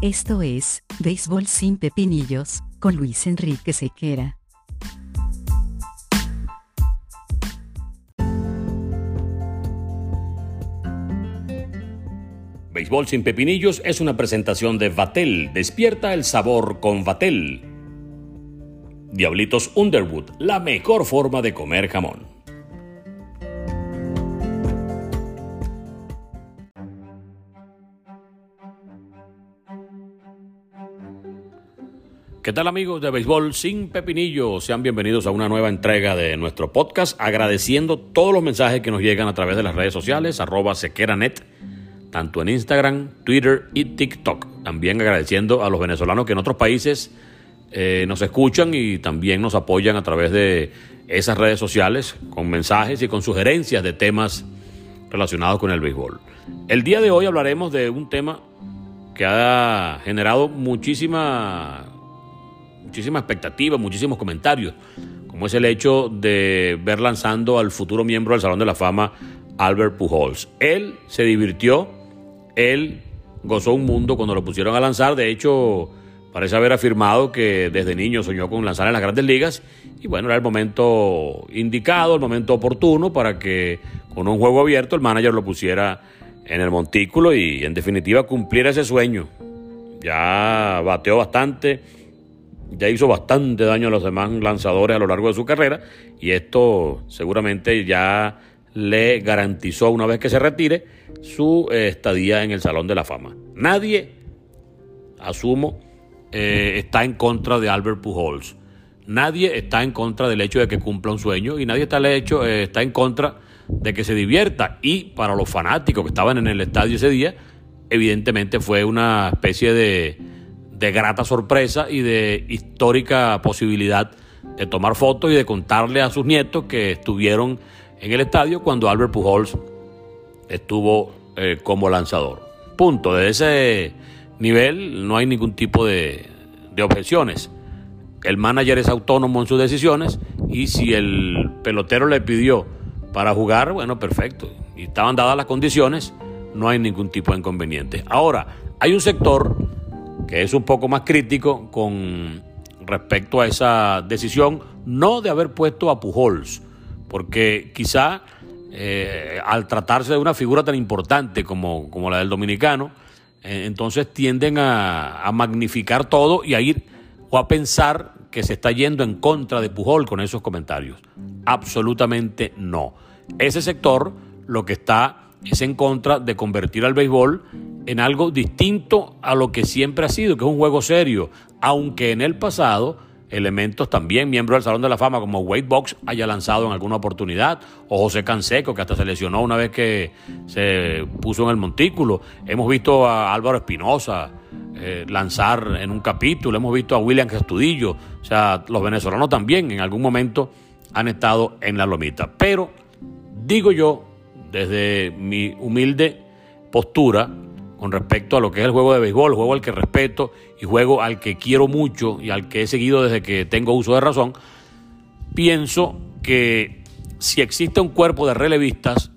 Esto es, Béisbol sin Pepinillos, con Luis Enrique Sequera. Béisbol sin Pepinillos es una presentación de Vatel. Despierta el sabor con Vatel. Diablitos Underwood, la mejor forma de comer jamón. ¿Qué tal amigos de Béisbol sin Pepinillo? Sean bienvenidos a una nueva entrega de nuestro podcast, agradeciendo todos los mensajes que nos llegan a través de las redes sociales, arroba sequeranet, tanto en Instagram, Twitter y TikTok. También agradeciendo a los venezolanos que en otros países eh, nos escuchan y también nos apoyan a través de esas redes sociales con mensajes y con sugerencias de temas relacionados con el béisbol. El día de hoy hablaremos de un tema que ha generado muchísima muchísima expectativa, muchísimos comentarios, como es el hecho de ver lanzando al futuro miembro del Salón de la Fama, Albert Pujols. Él se divirtió, él gozó un mundo cuando lo pusieron a lanzar, de hecho parece haber afirmado que desde niño soñó con lanzar en las grandes ligas y bueno, era el momento indicado, el momento oportuno para que con un juego abierto el manager lo pusiera en el montículo y en definitiva cumpliera ese sueño. Ya bateó bastante, ya hizo bastante daño a los demás lanzadores a lo largo de su carrera y esto seguramente ya le garantizó una vez que se retire su eh, estadía en el Salón de la Fama. Nadie, asumo, eh, está en contra de Albert Pujols. Nadie está en contra del hecho de que cumpla un sueño y nadie está, hecho, eh, está en contra de que se divierta. Y para los fanáticos que estaban en el estadio ese día, evidentemente fue una especie de, de grata sorpresa y de histórica posibilidad de tomar fotos y de contarle a sus nietos que estuvieron en el estadio cuando Albert Pujols estuvo eh, como lanzador. Punto. De ese nivel no hay ningún tipo de, de objeciones. El manager es autónomo en sus decisiones y si el pelotero le pidió para jugar, bueno, perfecto. Y estaban dadas las condiciones, no hay ningún tipo de inconveniente. Ahora, hay un sector que es un poco más crítico con respecto a esa decisión, no de haber puesto a Pujols, porque quizá eh, al tratarse de una figura tan importante como, como la del dominicano, eh, entonces tienden a, a, magnificar todo y a ir o a pensar que se está yendo en contra de Pujol con esos comentarios. Absolutamente no. Ese sector lo que está es en contra de convertir al béisbol en algo distinto a lo que siempre ha sido, que es un juego serio, aunque en el pasado elementos también, miembros del Salón de la Fama como Wade Box haya lanzado en alguna oportunidad, o José Canseco, que hasta se lesionó una vez que se puso en el montículo. Hemos visto a Álvaro Espinosa eh, lanzar en un capítulo, hemos visto a William Castudillo, o sea, los venezolanos también en algún momento han estado en la lomita. Pero digo yo, desde mi humilde postura, con respecto a lo que es el juego de béisbol, juego al que respeto y juego al que quiero mucho y al que he seguido desde que tengo uso de razón, pienso que si existe un cuerpo de relevistas,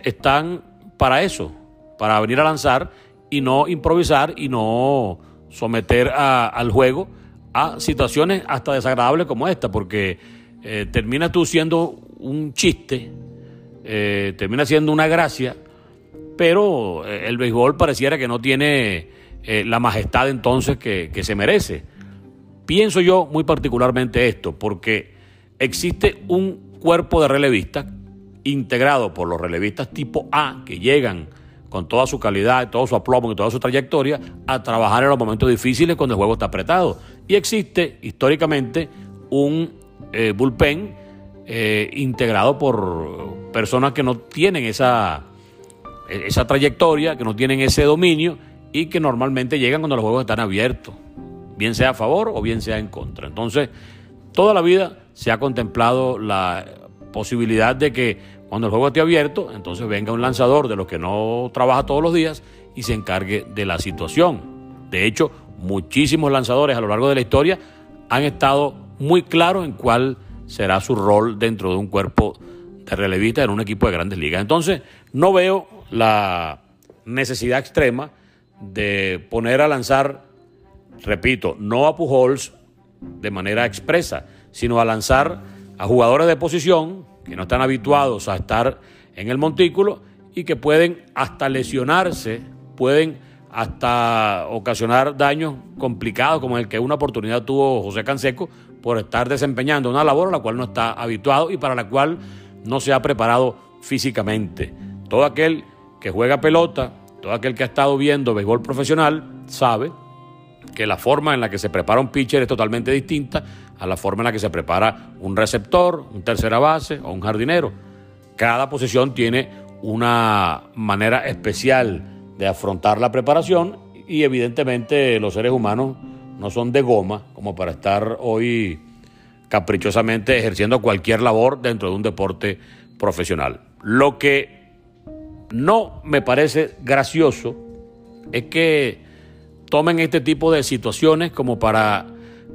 están para eso, para venir a lanzar y no improvisar y no someter al juego a situaciones hasta desagradables como esta, porque eh, termina tú siendo un chiste, eh, termina siendo una gracia pero eh, el béisbol pareciera que no tiene eh, la majestad entonces que, se merece. Pienso yo muy particularmente esto, porque existe un cuerpo de relevistas integrado por los relevistas tipo A que llegan con toda su calidad, todo su aplomo y toda su trayectoria a trabajar en los momentos difíciles cuando el juego está apretado. Y existe históricamente un bullpen integrado por personas que no tienen esa e-, esa trayectoria, que no tienen ese dominio y que normalmente llegan cuando los juegos están abiertos, bien sea a favor o bien sea en contra. Entonces, toda la vida se ha contemplado la posibilidad de que cuando el juego esté abierto, entonces venga un lanzador de los que no trabaja todos los días y se encargue de la situación. De hecho, muchísimos lanzadores a lo largo de la historia han estado muy claros en cuál será su rol dentro de un cuerpo de relevistas en un equipo de grandes ligas. Entonces, no veo la necesidad extrema de poner a lanzar, repito, no a Pujols de manera expresa, sino a lanzar a jugadores de posición que no están habituados a estar en el montículo y que pueden hasta lesionarse, pueden hasta ocasionar daños complicados como el que una oportunidad tuvo José Canseco por estar desempeñando una labor a la cual no está habituado y para la cual no se ha preparado físicamente. Todo aquel que juega pelota, todo aquel que ha estado viendo béisbol profesional, sabe que la forma en la que se prepara un pitcher es totalmente distinta a la forma en la que se prepara un receptor, un tercera base o un jardinero. Cada posición tiene una manera especial de afrontar la preparación y evidentemente los seres humanos no son de goma como para estar hoy caprichosamente ejerciendo cualquier labor dentro de un deporte profesional. Lo que no me parece gracioso es que tomen este tipo de situaciones como para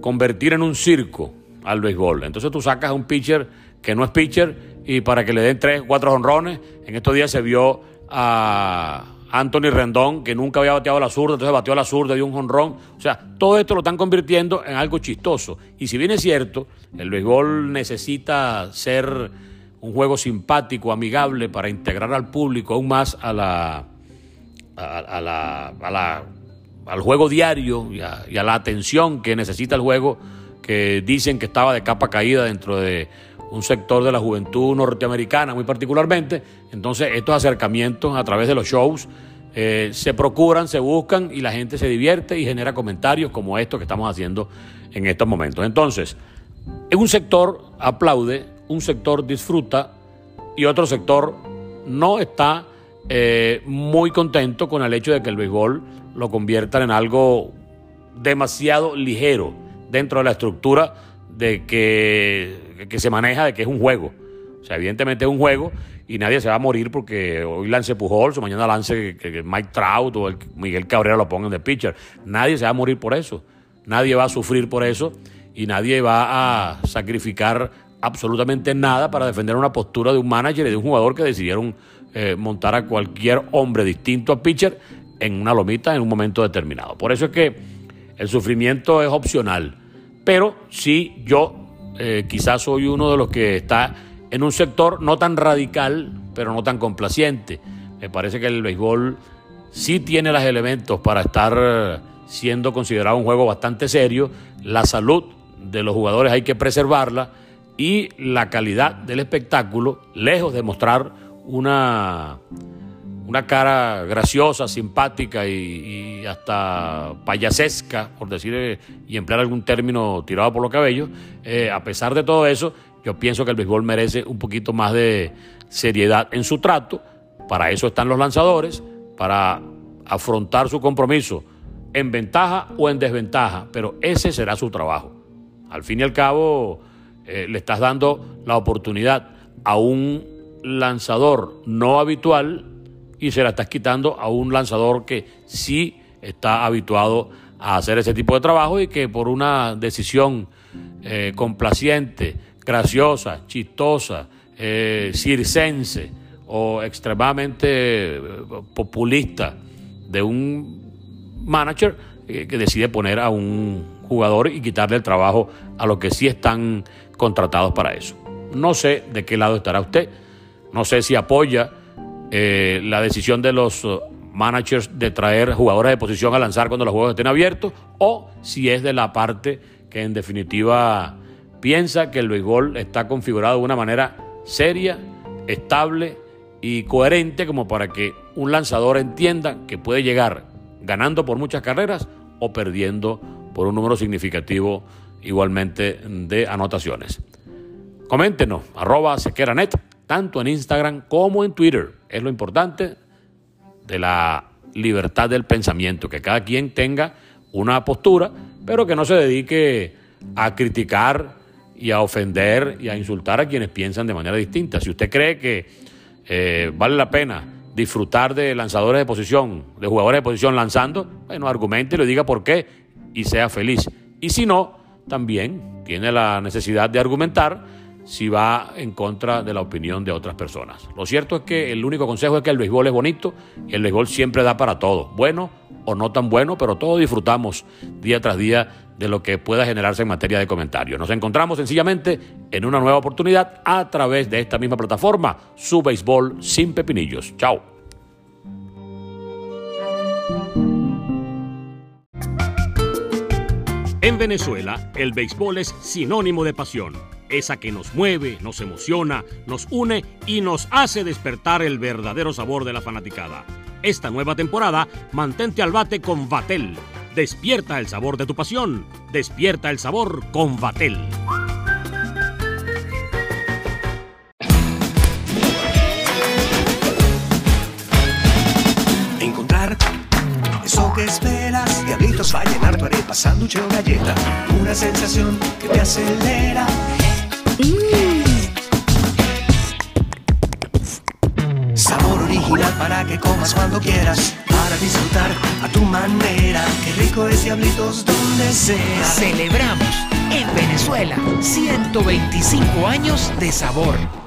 convertir en un circo al béisbol. Entonces tú sacas a un pitcher que no es pitcher y para que le den tres, cuatro honrones. En estos días se vio a Anthony Rendón, que nunca había bateado a la zurda, entonces bateó a la zurda, dio un honrón. O sea, todo esto lo están convirtiendo en algo chistoso. Y si bien es cierto, el béisbol necesita ser un juego simpático, amigable, para integrar al público aún más a la, a, la, al juego diario y a la atención que necesita el juego, que dicen que estaba de capa caída dentro de un sector de la juventud norteamericana muy particularmente. Entonces estos acercamientos a través de los shows eh, se procuran, se buscan y la gente se divierte y genera comentarios como estos que estamos haciendo en estos momentos. Entonces, en un sector aplaude, un sector disfruta y otro sector no está eh, muy contento con el hecho de que el béisbol lo conviertan en algo demasiado ligero dentro de la estructura de que, que se maneja de que es un juego. O sea, evidentemente es un juego y nadie se va a morir porque hoy lance Pujols o mañana lance Mike Trout o el Miguel Cabrera lo pongan de pitcher. Nadie se va a morir por eso. Nadie va a sufrir por eso y nadie va a sacrificar absolutamente nada para defender una postura de un manager y de un jugador que decidieron eh, montar a cualquier hombre distinto a pitcher en una lomita en un momento determinado. Por eso es que el sufrimiento es opcional. Pero sí, yo eh, quizás soy uno de los que está en un sector no tan radical, pero no tan complaciente. Me parece que el béisbol sí tiene los elementos para estar siendo considerado un juego bastante serio. La salud de los jugadores hay que preservarla y la calidad del espectáculo, lejos de mostrar una una cara graciosa, simpática y, hasta payasesca, por decir eh, y emplear algún término tirado por los cabellos, eh, a pesar de todo eso, yo pienso que el béisbol merece un poquito más de seriedad en su trato. Para eso están los lanzadores, para afrontar su compromiso en ventaja o en desventaja, pero ese será su trabajo. Al fin y al cabo, eh, le estás dando la oportunidad a un lanzador no habitual y se la estás quitando a un lanzador que sí está habituado a hacer ese tipo de trabajo y que por una decisión eh, complaciente, graciosa, chistosa, eh, circense o extremadamente eh, populista de un manager que decide poner a un jugador y quitarle el trabajo a los que sí están contratados para eso. No sé de qué lado estará usted, no sé si apoya eh, la decisión de los uh, managers de traer jugadores de posición a lanzar cuando los juegos estén abiertos, o si es de la parte que en definitiva piensa que el béisbol está configurado de una manera seria, estable y coherente como para que un lanzador entienda que puede llegar ganando por muchas carreras o perdiendo por un número significativo igualmente de anotaciones. Coméntenos, arroba sequeranet tanto en Instagram como en Twitter. Es lo importante de la libertad del pensamiento, que cada quien tenga una postura, pero que no se dedique a criticar y a ofender y a insultar a quienes piensan de manera distinta. Si usted cree que eh, vale la pena disfrutar de lanzadores de posición, de jugadores de posición lanzando, bueno, argumente y le diga por qué y sea feliz. Y si no, también tiene la necesidad de argumentar si va en contra de la opinión de otras personas. Lo cierto es que el único consejo es que el béisbol es bonito y el béisbol siempre da para todo, bueno o no tan bueno, pero todos disfrutamos día tras día de lo que pueda generarse en materia de comentarios. Nos encontramos sencillamente en una nueva oportunidad a través de esta misma plataforma, su béisbol sin pepinillos. Chao. En Venezuela, el béisbol es sinónimo de pasión, esa que nos mueve, nos emociona, nos une y nos hace despertar el verdadero sabor de la fanaticada. Esta nueva temporada, mantente al bate con Vatel. Despierta el sabor de tu pasión, despierta el sabor con Vatel. Encontrar eso que esperas, diablitos va a llenar tu arepa, sándwich o galleta, una sensación que te acelera. Sabor original para que comas cuando quieras, para disfrutar a tu manera. Qué rico es diablitos donde sea. Celebramos en Venezuela 125 años de sabor